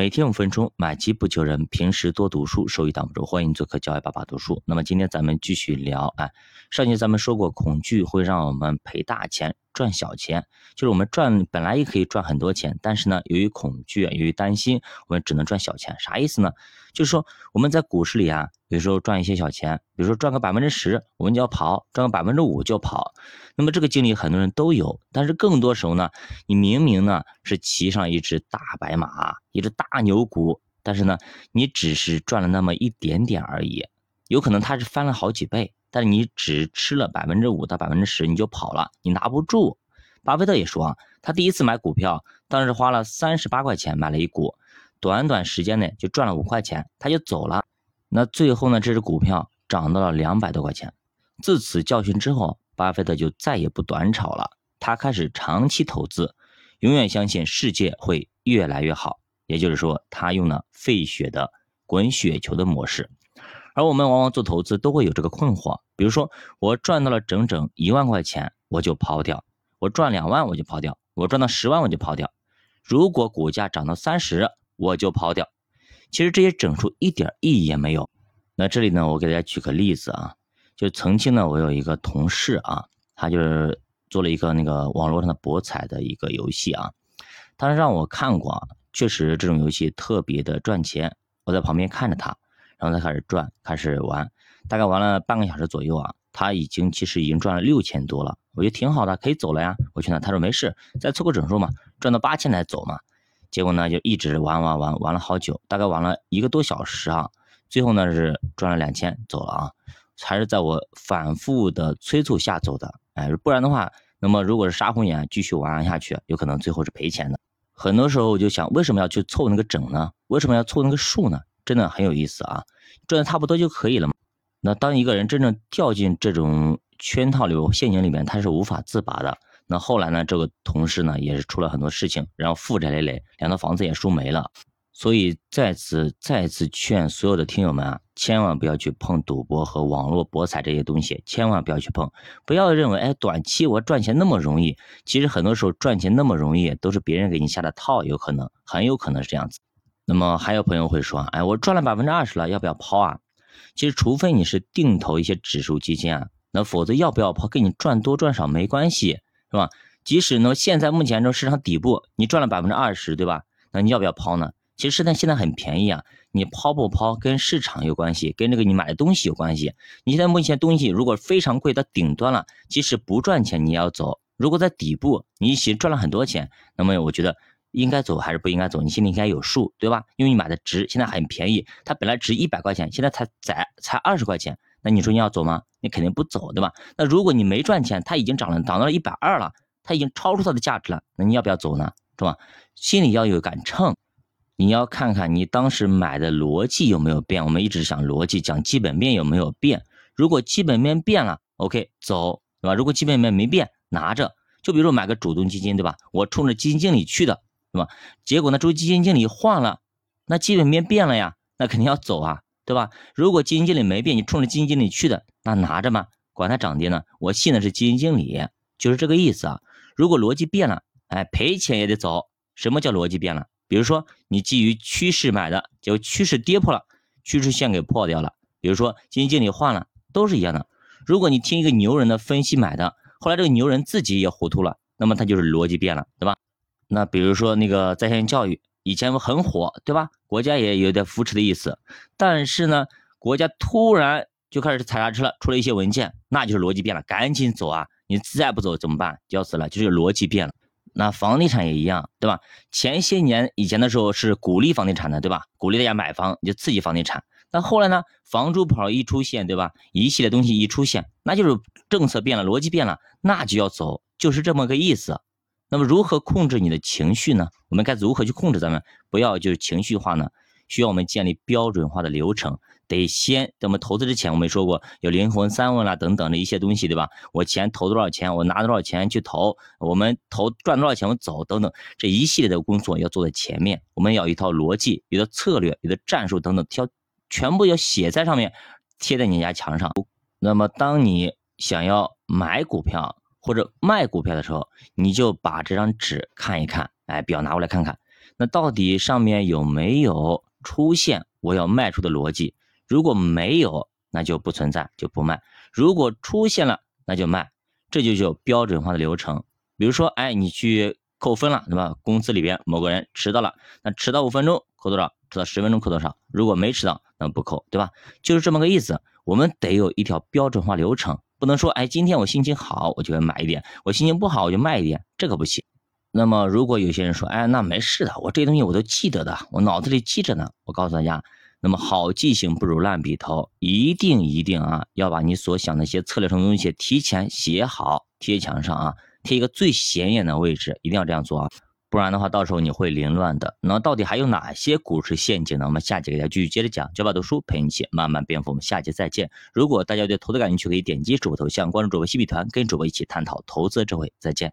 每天五分钟，买基不求人。平时多读书，收益挡不住。欢迎做客教育爸爸读书。那么今天咱们继续聊啊。上期咱们说过，恐惧会让我们赔大钱赚小钱，就是我们赚本来也可以赚很多钱，但是呢，由于恐惧，由于担心，我们只能赚小钱。啥意思呢？就是说我们在股市里啊，有时候赚一些小钱，比如说赚个百分之十，我们就要跑；赚个百分之五就跑。那么这个经历很多人都有，但是更多时候呢，你明明呢是骑上一只大白马，一只大牛股，但是呢，你只是赚了那么一点点而已，有可能它是翻了好几倍。但你只吃了百分之五到百分之十，你就跑了，你拿不住。巴菲特也说啊，他第一次买股票，当时花了三十八块钱买了一股，短短时间内就赚了五块钱，他就走了。那最后呢，这只股票涨到了两百多块钱。自此教训之后，巴菲特就再也不短炒了，他开始长期投资，永远相信世界会越来越好。也就是说，他用了费雪的滚雪球的模式。而我们往往做投资都会有这个困惑，比如说我赚到了整整一万块钱，我就抛掉；我赚两万我就抛掉；我赚到十万我就抛掉。如果股价涨到三十，我就抛掉。其实这些整数一点意义也没有。那这里呢，我给大家举个例子啊，就曾经呢，我有一个同事啊，他就是做了一个那个网络上的博彩的一个游戏啊，他让我看过，确实这种游戏特别的赚钱，我在旁边看着他。然后他开始转，开始玩，大概玩了半个小时左右啊，他已经其实已经赚了六千多了，我觉得挺好的，可以走了呀。我劝他，他说没事，再凑个整数嘛，赚到八千再走嘛。结果呢，就一直玩玩玩，玩了好久，大概玩了一个多小时啊。最后呢是赚了两千走了啊，还是在我反复的催促下走的。哎，不然的话，那么如果是杀红眼继续玩下去，有可能最后是赔钱的。很多时候我就想，为什么要去凑那个整呢？为什么要凑那个数呢？真的很有意思啊，赚的差不多就可以了嘛。那当一个人真正掉进这种圈套里、陷阱里面，他是无法自拔的。那后来呢，这个同事呢也是出了很多事情，然后负债累累，两套房子也输没了。所以再次再次劝所有的听友们啊，千万不要去碰赌博和网络博彩这些东西，千万不要去碰。不要认为哎，短期我赚钱那么容易，其实很多时候赚钱那么容易，都是别人给你下的套，有可能很有可能是这样子。那么还有朋友会说，哎，我赚了百分之二十了，要不要抛啊？其实，除非你是定投一些指数基金啊，那否则要不要抛，跟你赚多赚少没关系，是吧？即使呢，现在目前这市场底部，你赚了百分之二十，对吧？那你要不要抛呢？其实现在现在很便宜啊，你抛不抛跟市场有关系，跟这个你买的东西有关系。你现在目前东西如果非常贵，到顶端了，即使不赚钱你也要走；如果在底部，你其实赚了很多钱，那么我觉得。应该走还是不应该走？你心里应该有数，对吧？因为你买的值，现在很便宜，它本来值一百块钱，现在才才才二十块钱，那你说你要走吗？你肯定不走，对吧？那如果你没赚钱，它已经涨了，涨到了一百二了，它已经超出它的价值了，那你要不要走呢？是吧？心里要有杆秤，你要看看你当时买的逻辑有没有变。我们一直讲逻辑，讲基本面有没有变？如果基本面变了，OK，走，对吧？如果基本面没变，拿着。就比如说买个主动基金，对吧？我冲着基金经理去的。是吧？结果呢？周基金经理换了，那基本面变了呀，那肯定要走啊，对吧？如果基金经理没变，你冲着基金经理去的，那拿着嘛，管它涨跌呢。我信的是基金经理，就是这个意思啊。如果逻辑变了，哎，赔钱也得走。什么叫逻辑变了？比如说你基于趋势买的，结果趋势跌破了，趋势线给破掉了。比如说基金经理换了，都是一样的。如果你听一个牛人的分析买的，后来这个牛人自己也糊涂了，那么他就是逻辑变了，对吧？那比如说那个在线教育以前很火，对吧？国家也有点扶持的意思，但是呢，国家突然就开始踩刹车了，出了一些文件，那就是逻辑变了，赶紧走啊！你再不走怎么办？就要死了，就是逻辑变了。那房地产也一样，对吧？前些年以前的时候是鼓励房地产的，对吧？鼓励大家买房，就刺激房地产。那后来呢，房住跑一出现，对吧？一系列东西一出现，那就是政策变了，逻辑变了，那就要走，就是这么个意思。那么如何控制你的情绪呢？我们该如何去控制咱们不要就是情绪化呢？需要我们建立标准化的流程，得先在我们投资之前，我们说过有灵魂三问啦等等的一些东西，对吧？我钱投多少钱，我拿多少钱去投，我们投赚多少钱我走等等这一系列的工作要做在前面，我们要一套逻辑、有的策略、有的战术等等，要全部要写在上面，贴在你家墙上。那么当你想要买股票，或者卖股票的时候，你就把这张纸看一看，哎，表拿过来看看。那到底上面有没有出现我要卖出的逻辑？如果没有，那就不存在，就不卖；如果出现了，那就卖。这就叫标准化的流程。比如说，哎，你去扣分了，对吧？公司里边某个人迟到了，那迟到五分钟扣多少？迟到十分钟扣多少？如果没迟到，那不扣，对吧？就是这么个意思。我们得有一条标准化流程，不能说，哎，今天我心情好，我就会买一点；我心情不好，我就卖一点，这可不行。那么，如果有些人说，哎，那没事的，我这东西我都记得的，我脑子里记着呢。我告诉大家，那么好记性不如烂笔头，一定一定啊，要把你所想的一些策略性东西提前写好，贴墙上啊，贴一个最显眼的位置，一定要这样做啊。不然的话，到时候你会凌乱的。那到底还有哪些股市陷阱呢？我们下节给大家继续接着讲。九百读书陪你一起慢慢变富。我们下节再见。如果大家对投资感兴趣，可以点击主播头像关注主播西米团，跟主播一起探讨投资智慧。再见。